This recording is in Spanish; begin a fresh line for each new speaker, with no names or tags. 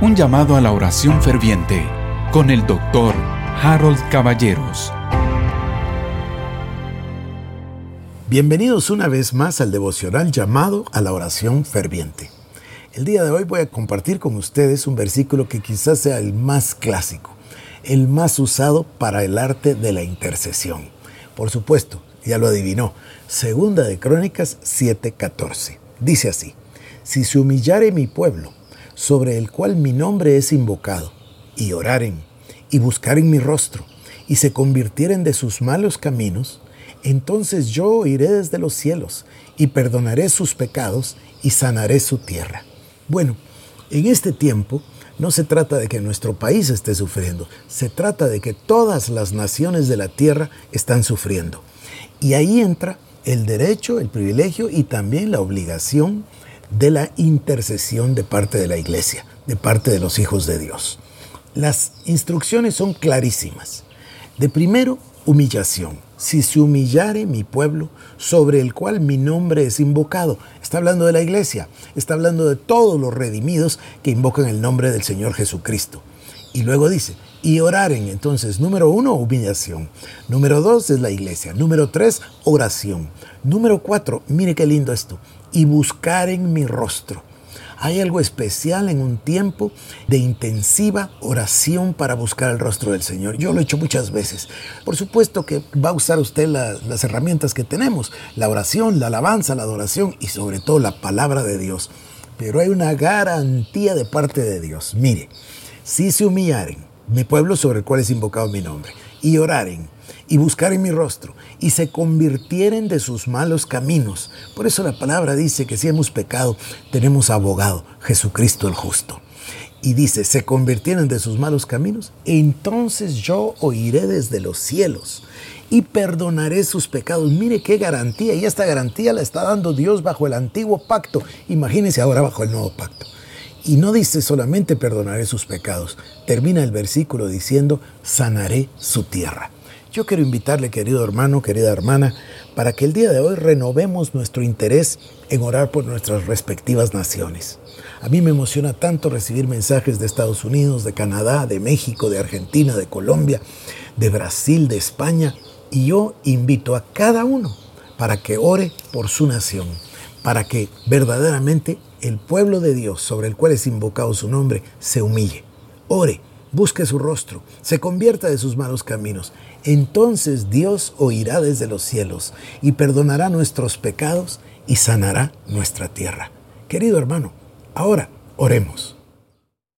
Un llamado a la oración ferviente con el doctor Harold Caballeros.
Bienvenidos una vez más al devocional llamado a la oración ferviente. El día de hoy voy a compartir con ustedes un versículo que quizás sea el más clásico, el más usado para el arte de la intercesión. Por supuesto, ya lo adivinó, Segunda de Crónicas 7:14. Dice así, si se humillare mi pueblo, sobre el cual mi nombre es invocado, y oraren, y buscaren mi rostro, y se convirtieren de sus malos caminos, entonces yo oiré desde los cielos, y perdonaré sus pecados, y sanaré su tierra. Bueno, en este tiempo no se trata de que nuestro país esté sufriendo, se trata de que todas las naciones de la tierra están sufriendo. Y ahí entra el derecho, el privilegio y también la obligación de la intercesión de parte de la iglesia, de parte de los hijos de Dios. Las instrucciones son clarísimas. De primero, humillación. Si se humillare mi pueblo, sobre el cual mi nombre es invocado. Está hablando de la iglesia, está hablando de todos los redimidos que invocan el nombre del Señor Jesucristo. Y luego dice, y oraren. Entonces, número uno, humillación. Número dos es la iglesia. Número tres, oración. Número cuatro, mire qué lindo esto, y buscar en mi rostro. Hay algo especial en un tiempo de intensiva oración para buscar el rostro del Señor. Yo lo he hecho muchas veces. Por supuesto que va a usar usted las herramientas que tenemos, la oración, la alabanza, la adoración y sobre todo la palabra de Dios. Pero hay una garantía de parte de Dios. Mire, si se humillaren mi pueblo sobre el cual es invocado mi nombre, y oraren, y buscaren mi rostro, y se convirtieren de sus malos caminos. Por eso la palabra dice que si hemos pecado, tenemos abogado, Jesucristo el justo. Y dice, se convirtieron de sus malos caminos, entonces yo oiré desde los cielos y perdonaré sus pecados. Mire qué garantía, y esta garantía la está dando Dios bajo el antiguo pacto. Imagínense ahora bajo el nuevo pacto. Y no dice solamente perdonaré sus pecados, termina el versículo diciendo sanaré su tierra. Yo quiero invitarle, querido hermano, querida hermana, para que el día de hoy renovemos nuestro interés en orar por nuestras respectivas naciones. A mí me emociona tanto recibir mensajes de Estados Unidos, de Canadá, de México, de Argentina, de Colombia, de Brasil, de España, y yo invito a cada uno para que ore por su nación, para que verdaderamente el pueblo de Dios sobre el cual es invocado su nombre se humille, ore, busque su rostro, se convierta de sus malos caminos. Entonces Dios oirá desde los cielos y perdonará nuestros pecados y sanará nuestra tierra. Querido hermano, ahora oremos.